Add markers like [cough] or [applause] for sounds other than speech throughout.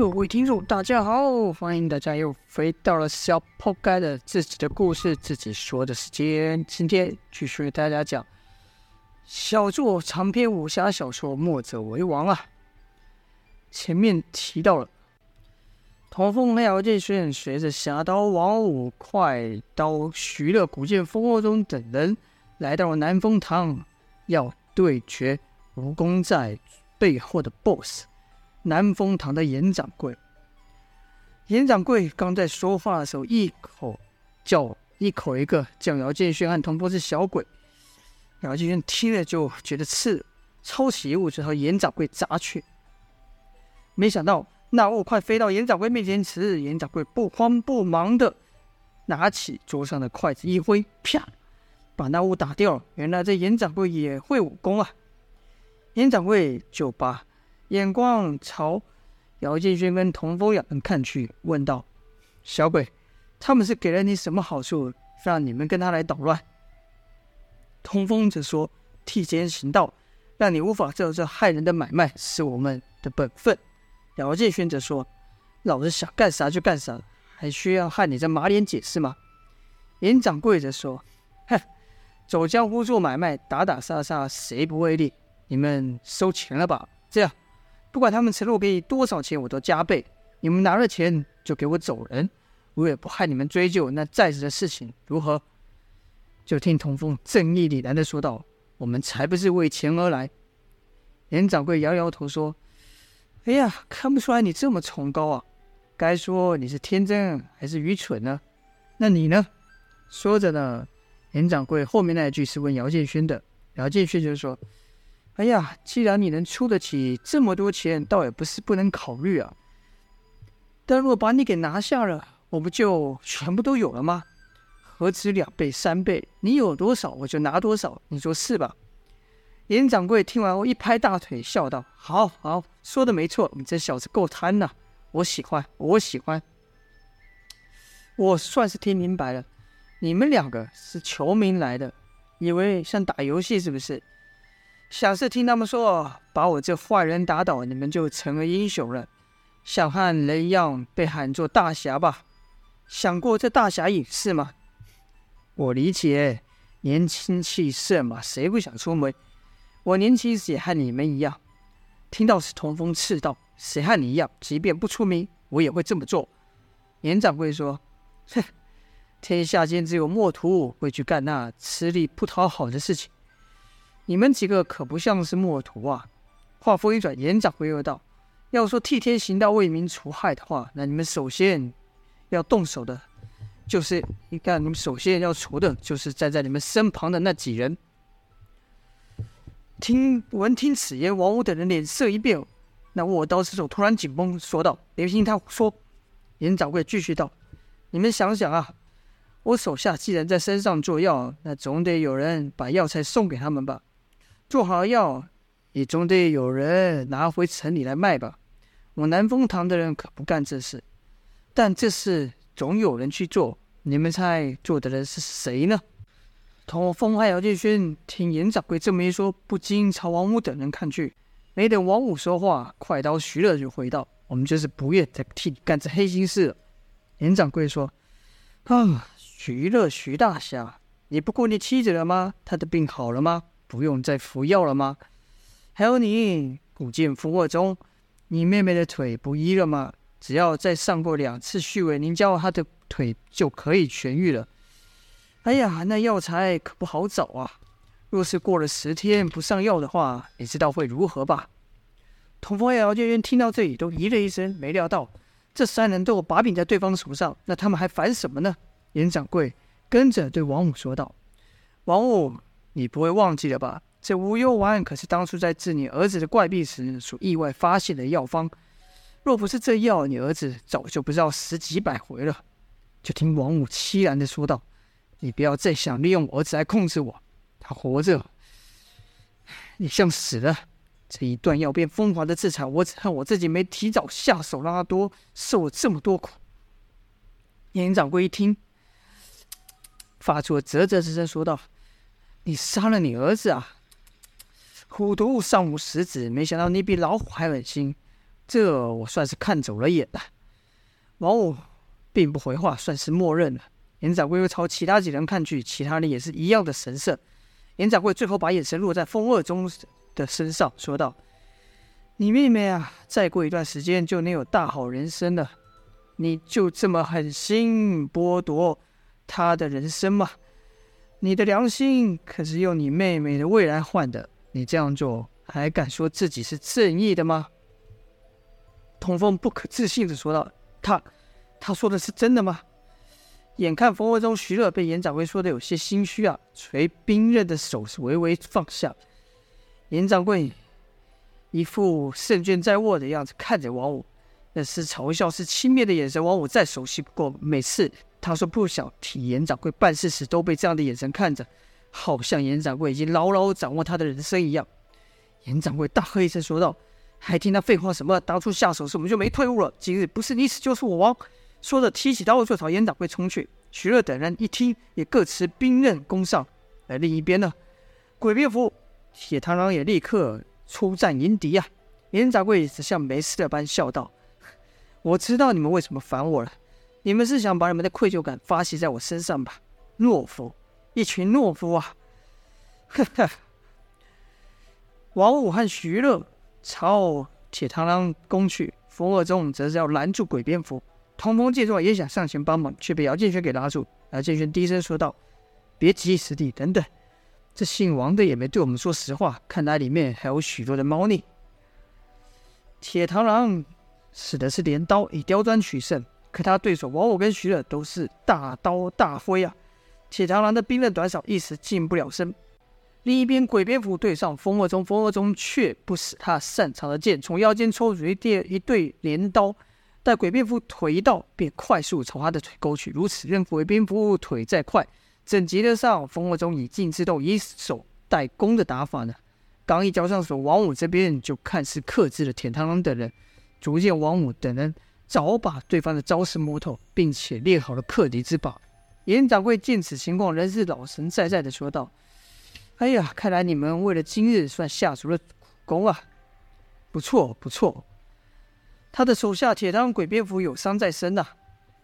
各位听众，大家好，欢迎大家又回到了小破盖的自己的故事自己说的时间。今天继续为大家讲小作长篇武侠小说《墨者为王》啊。前面提到了，童风和姚建勋随着侠刀王五、快刀徐乐、古剑风火中等人来到了南风堂，要对决蜈蚣在背后的 BOSS。南风堂的严掌柜，严掌柜刚在说话的时候，一口叫一口一个叫姚建勋和童风是小鬼。姚建勋听了就觉得刺，抄起一物就朝严掌柜砸去。没想到那物快飞到严掌柜面前时，严掌柜不慌不忙的拿起桌上的筷子一挥，啪，把那物打掉了。原来这严掌柜也会武功啊！严掌柜就把。眼光朝姚建轩跟童风两人看去，问道：“小鬼，他们是给了你什么好处，让你们跟他来捣乱？”童风则说：“替天行道，让你无法做这害人的买卖，是我们的本分。”姚建轩则说：“老子想干啥就干啥，还需要和你这马脸解释吗？”严掌柜则说：“哼，走江湖做买卖，打打杀杀，谁不为利？你们收钱了吧？这样。”不管他们承诺给你多少钱，我都加倍。你们拿了钱就给我走人，我也不害你们追究那债子的事情，如何？就听童风正义凛然的说道：“我们才不是为钱而来。”严掌柜摇摇头说：“哎呀，看不出来你这么崇高啊！该说你是天真还是愚蠢呢？那你呢？”说着呢，严掌柜后面那一句是问姚建勋的，姚建勋就说。哎呀，既然你能出得起这么多钱，倒也不是不能考虑啊。但若把你给拿下了，我不就全部都有了吗？何止两倍、三倍？你有多少，我就拿多少，你说是吧？严掌柜听完后一拍大腿，笑道：“好好，说的没错，你这小子够贪呐，我喜欢，我喜欢。我算是听明白了，你们两个是求名来的，以为像打游戏是不是？”想是听他们说，把我这坏人打倒，你们就成了英雄了，想和人一样被喊作大侠吧？想过这大侠隐士吗？我理解，年轻气盛嘛，谁不想出门？我年轻时也和你们一样。听到是通风赤道：“谁和你一样？即便不出名，我也会这么做。”严掌柜说：“哼，[laughs] 天下间只有墨徒会去干那吃力不讨好的事情。”你们几个可不像是墨徒啊！话锋一转，严掌柜又道：“要说替天行道、为民除害的话，那你们首先要动手的，就是你看，你们首先要除的，就是站在你们身旁的那几人。”听闻听此言，王五等人脸色一变，那握刀之手突然紧绷，说道：“别听他胡说。”严掌柜继续道：“你们想想啊，我手下既然在山上做药，那总得有人把药材送给他们吧？”做好药，也总得有人拿回城里来卖吧。我南风堂的人可不干这事，但这事总有人去做。你们猜做的人是谁呢？童风和姚建勋听严掌柜这么一说，不禁朝王五等人看去。没等王五说话，快刀徐乐就回道：“我们就是不愿再替你干这黑心事了。”严掌柜说：“啊，徐乐徐大侠，你不顾你妻子了吗？他的病好了吗？”不用再服药了吗？还有你古剑风火中，你妹妹的腿不医了吗？只要再上过两次虚伪凝胶，她的腿就可以痊愈了。哎呀，那药材可不好找啊！若是过了十天不上药的话，你知道会如何吧？童风和姚建勋听到这里都咦了一声，没料到这三人都有把柄在对方手上，那他们还烦什么呢？严掌柜跟着对王五说道：“王五。”你不会忘记了吧？这无忧丸可是当初在治你儿子的怪病时所意外发现的药方。若不是这药，你儿子早就不知道死几百回了。就听王五凄然的说道：“你不要再想利用我儿子来控制我。他活着，你像死了。这一断药便风华的自残，我只恨我自己没提早下手，让他多受了这么多苦。”严掌柜一听，发出了啧啧之声，说道。你杀了你儿子啊！虎毒尚无食子，没想到你比老虎还狠心。这我算是看走了眼了。王五并不回话，算是默认了。严掌柜又朝其他几人看去，其他人也是一样的神色。严掌柜最后把眼神落在风二中的身上，说道：“你妹妹啊，再过一段时间就能有大好人生了。你就这么狠心剥夺她的人生吗？你的良心可是用你妹妹的未来换的。你这样做，还敢说自己是正义的吗？”童风不可置信的说道：“他，他说的是真的吗？”眼看风波中徐乐被严掌柜说的有些心虚啊，垂兵刃的手是微微放下。严掌柜一副胜券在握的样子看着王五，那是嘲笑，是轻蔑的眼神。王五再熟悉不过，每次他说不想替严掌柜办事时，都被这样的眼神看着，好像严掌柜已经牢牢掌握他的人生一样。严掌柜大喝一声说道。还听他废话什么？当初下手时我们就没退路了。今日不是你死就是我亡。说着，提起刀就朝严掌柜冲去。徐乐等人一听，也各持兵刃攻上。而另一边呢，鬼蝙蝠铁螳螂也立刻出战迎敌啊。严掌柜只像没事的般笑道：“我知道你们为什么烦我了，你们是想把你们的愧疚感发泄在我身上吧？懦夫，一群懦夫啊！” [laughs] 呵呵。王五和徐乐。朝铁螳螂攻去，风二中则是要拦住鬼蝙蝠。童风见状也想上前帮忙，却被姚建轩给拉住。姚建轩低声说道：“别急，师弟，等等，这姓王的也没对我们说实话，看来里面还有许多的猫腻。”铁螳螂使的是镰刀，以刁钻取胜，可他对手王五跟徐乐都是大刀大挥啊！铁螳螂的兵刃短少，一时近不了身。另一边，鬼蝙蝠对上风二中，风二中却不使他擅长的剑，从腰间抽出一对一对镰刀，待鬼蝙蝠腿一到，便快速朝他的腿勾去。如此，任鬼蝙蝠腿再快，怎及得上风二中以静制动、以守待攻的打法呢？刚一交上手，王五这边就看似克制了铁螳螂等人，逐渐王五等人早把对方的招式摸透，并且练好了克敌之法。严掌柜见此情况，仍是老神在在的说道。哎呀，看来你们为了今日算下足了苦功啊！不错不错，他的手下铁螳螂鬼蝙蝠有伤在身呐、啊，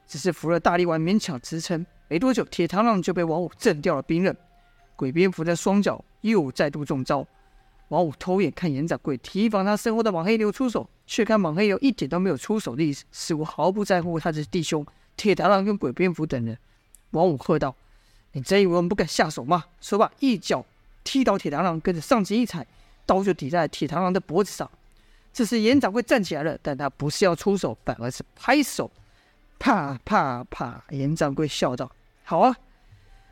只是服了大力丸勉强支撑。没多久，铁螳螂就被王五震掉了兵刃，鬼蝙蝠的双脚又再度中招。王五偷眼看严掌柜，提防他身后的莽黑牛出手，却看莽黑牛一点都没有出手的意思，似乎毫不在乎他的弟兄铁螳螂跟鬼蝙蝠等人。王五喝道：“你真以为我们不敢下手吗？”说罢，一脚。踢倒铁螳螂，跟着上前一踩，刀就抵在铁螳螂的脖子上。这时严掌柜站起来了，但他不是要出手，反而是拍手，啪啪啪。严掌柜笑道：“好啊，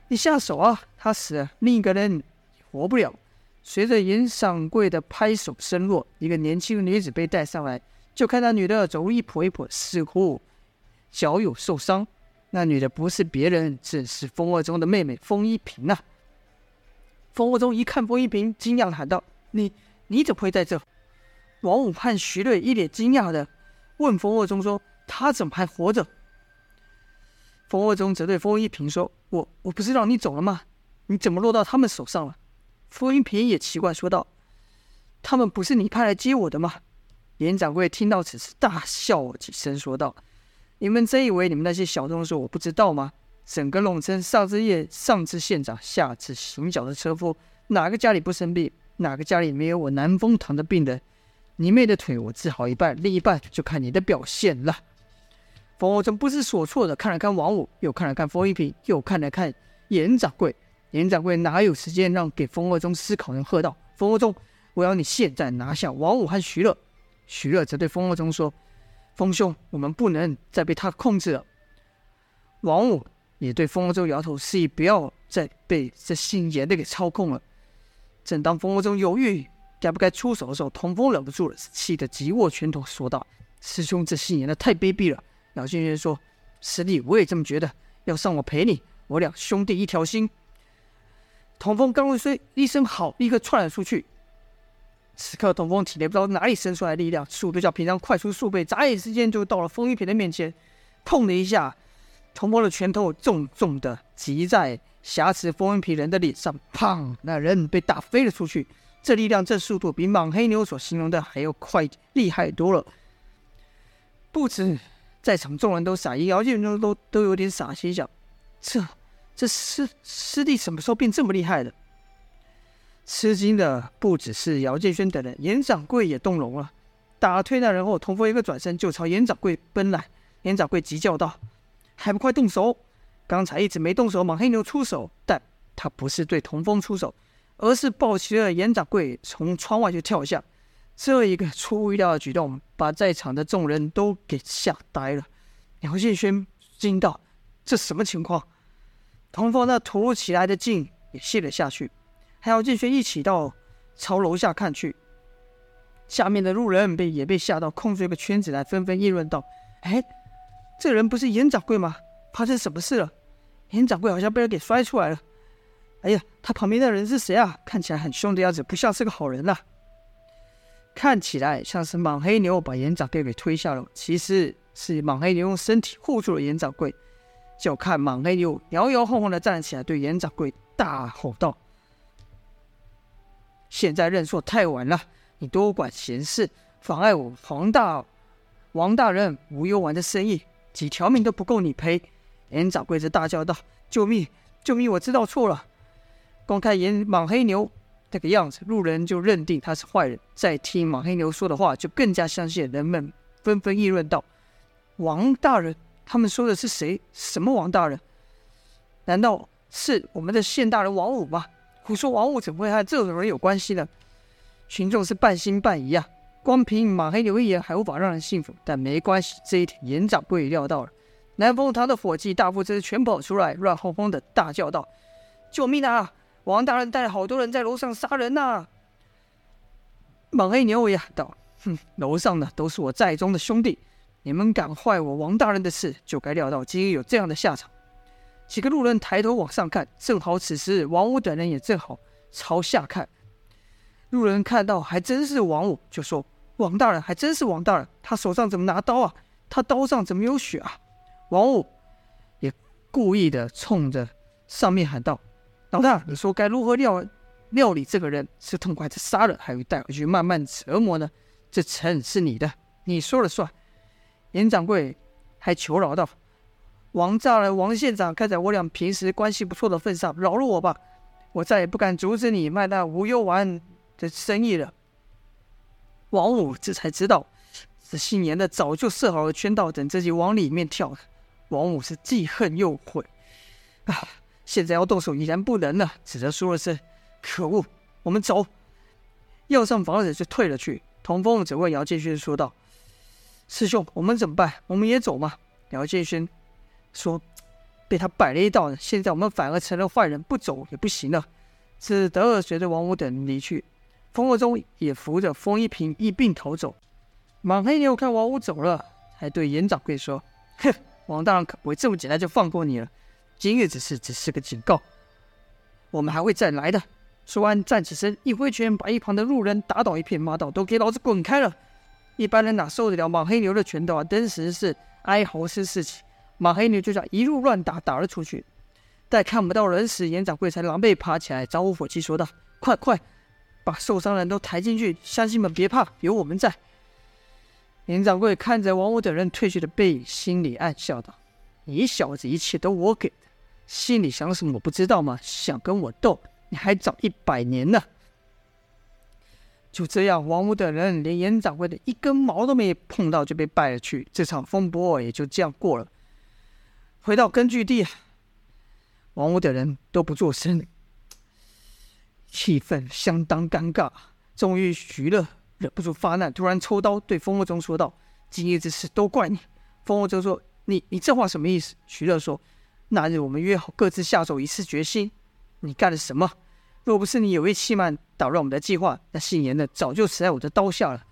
你下手啊！他死了，另一个人活不了。”随着严掌柜的拍手声落，一个年轻女子被带上来，就看那女的走路一跛一跛，似乎脚有受伤。那女的不是别人，正是风二中的妹妹风一平啊。风二中一看风一平，惊讶的喊道：“你你怎么会在这？”王五和徐瑞一脸惊讶的问风二中说：“他怎么还活着？”风二中则对风一平说：“我我不是让你走了吗？你怎么落到他们手上了？”风一平也奇怪说道：“他们不是你派来接我的吗？”严掌柜听到此事，大笑几声说道：“你们真以为你们那些小动作我不知道吗？”整个龙城，上至县上至县长，下至行脚的车夫，哪个家里不生病？哪个家里没有我南风堂的病人？你妹的腿我治好一半，另一半就看你的表现了。风二中不知所措的看了看王五，又看了看风一平，又看了看严掌柜。严掌柜哪有时间让给风二中思考？人喝道：“风二中，我要你现在拿下王五和徐乐。”徐乐则对风二中说：“风兄，我们不能再被他控制了。”王五。也对风二中摇头，示意不要再被这姓严的给操控了。正当风二中犹豫该不该出手的时候，童风忍不住了，气得急握拳头说道：“师兄，这姓严的太卑鄙了。”姚建轩说：“师弟，我也这么觉得。要上我陪你，我俩兄弟一条心。”童风刚会说一声好，立刻窜了出去。此刻，童风体内不知道哪里生出来的力量，速度较平常快出数倍，眨眼之间就到了风一平的面前，砰的一下。童风的拳头重重的击在挟持风一平人的脸上，砰！那人被打飞了出去。这力量，这速度，比莽黑牛所形容的还要快，厉害多了。不止在场众人都傻，姚建军都都有点傻，心想：这这师师弟什么时候变这么厉害的？吃惊的不只是姚建轩等人，严掌柜也动容了。打退那人后，童风一个转身就朝严掌柜奔来。严掌柜急叫道：“还不快动手！”刚才一直没动手，莽黑牛出手，但他不是对童风出手，而是抱起了严掌柜从窗外就跳下。这一个出乎意料的举动，把在场的众人都给吓呆了。姚建轩惊道：“这什么情况？”童风那突如其来的劲也泄了下去。还有建轩一起到朝楼下看去，下面的路人被也被吓到，空出一个圈子来，纷纷议论道：“哎，这人不是严掌柜吗？发生什么事了？严掌柜好像被人给摔出来了。哎呀，他旁边的人是谁啊？看起来很凶的样子，不像是个好人呐、啊。看起来像是莽黑牛把严掌柜给推下楼，其实是莽黑牛用身体护住了严掌柜。就看莽黑牛摇摇晃晃的站起来，对严掌柜大吼道。”现在认错太晚了，你多管闲事，妨碍我黄大王大人无忧丸的生意，几条命都不够你赔！严掌柜则大叫道：“救命！救命！我知道错了。”光看严莽黑牛这个样子，路人就认定他是坏人。再听莽黑牛说的话，就更加相信。人们纷纷议论道：“王大人，他们说的是谁？什么王大人？难道是我们的县大人王五吗？”胡说！王五怎么会和这种人有关系呢？群众是半信半疑啊。光凭马黑牛一言还无法让人信服，但没关系，这一点严掌柜也料到了。南风堂的伙计大副这全跑出来，乱哄哄的大叫道：“救命啊！王大人带了好多人在楼上杀人呐、啊！”莽黑牛也喊道：“哼，楼上的都是我寨中的兄弟，你们敢坏我王大人的事，就该料到今日有这样的下场。”几个路人抬头往上看，正好此时王五等人也正好朝下看。路人看到还真是王五，就说：“王大人还真是王大人，他手上怎么拿刀啊？他刀上怎么有血啊？”王五也故意的冲着上面喊道：“老大，你说该如何料料理这个人？是痛快的杀了，还是带回去慢慢折磨呢？这城是你的，你说了算。”严掌柜还求饶道。王大人、王县长，看在我俩平时关系不错的份上，饶了我吧！我再也不敢阻止你卖那无忧丸的生意了。王五这才知道，这姓严的早就设好了圈套，等自己往里面跳。王五是既恨又悔啊！现在要动手已然不能了，只得说了声：“可恶！”我们走。要上房子就退了去。童风只问姚建勋说道：“师兄，我们怎么办？我们也走吗？”姚建勋。说被他摆了一道，现在我们反而成了坏人，不走也不行了。只得随着王五等人离去，风二中也扶着风一平一并逃走。莽黑牛看王五走了，还对严掌柜说：“哼，王大人可不会这么简单就放过你了。今日之事只是个警告，我们还会再来的。”说完站起身，一挥拳把一旁的路人打倒一片，骂道：“都给老子滚开了！一般人哪受得了莽黑牛的拳头啊？”当时是哀嚎声四起。莽黑牛就这样一路乱打，打了出去。待看不到人时，严掌柜才狼狈爬起来，招呼伙计说道：“快快，把受伤人都抬进去！乡亲们别怕，有我们在。”严掌柜看着王五等人退去的背影，心里暗笑道：“你小子一切都我给的，心里想什么我不知道吗？想跟我斗，你还早一百年呢！”就这样，王五等人连严掌柜的一根毛都没碰到，就被败了去。这场风波也就这样过了。回到根据地，王五等人都不作声，气氛相当尴尬。终于，徐乐忍不住发难，突然抽刀对风二中说道：“今夜之事都怪你。”风二中说：“你你这话什么意思？”徐乐说：“那日我们约好各自下手，一次决心。你干了什么？若不是你有意欺瞒，打乱我们的计划，那姓严的早就死在我的刀下了。”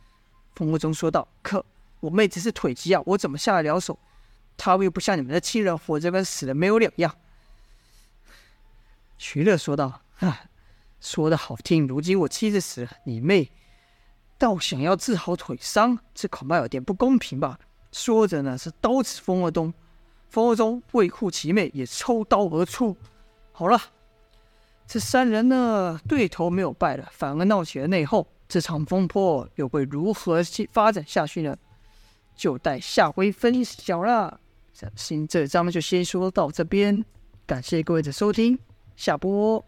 风二中说道：“可我妹只是腿疾啊，我怎么下得了手？”他又不像你们的亲人，活着跟死了没有两样。徐乐说道：“啊，说的好听，如今我妻子死了，你妹倒想要治好腿伤，这恐怕有点不公平吧？”说着呢，是刀指风二东，风二东为护其妹，也抽刀而出。好了，这三人呢，对头没有败了，反而闹起了内讧。这场风波又会如何发展下去呢？就待下回分晓了。行，这章就先说到这边，感谢各位的收听，下播。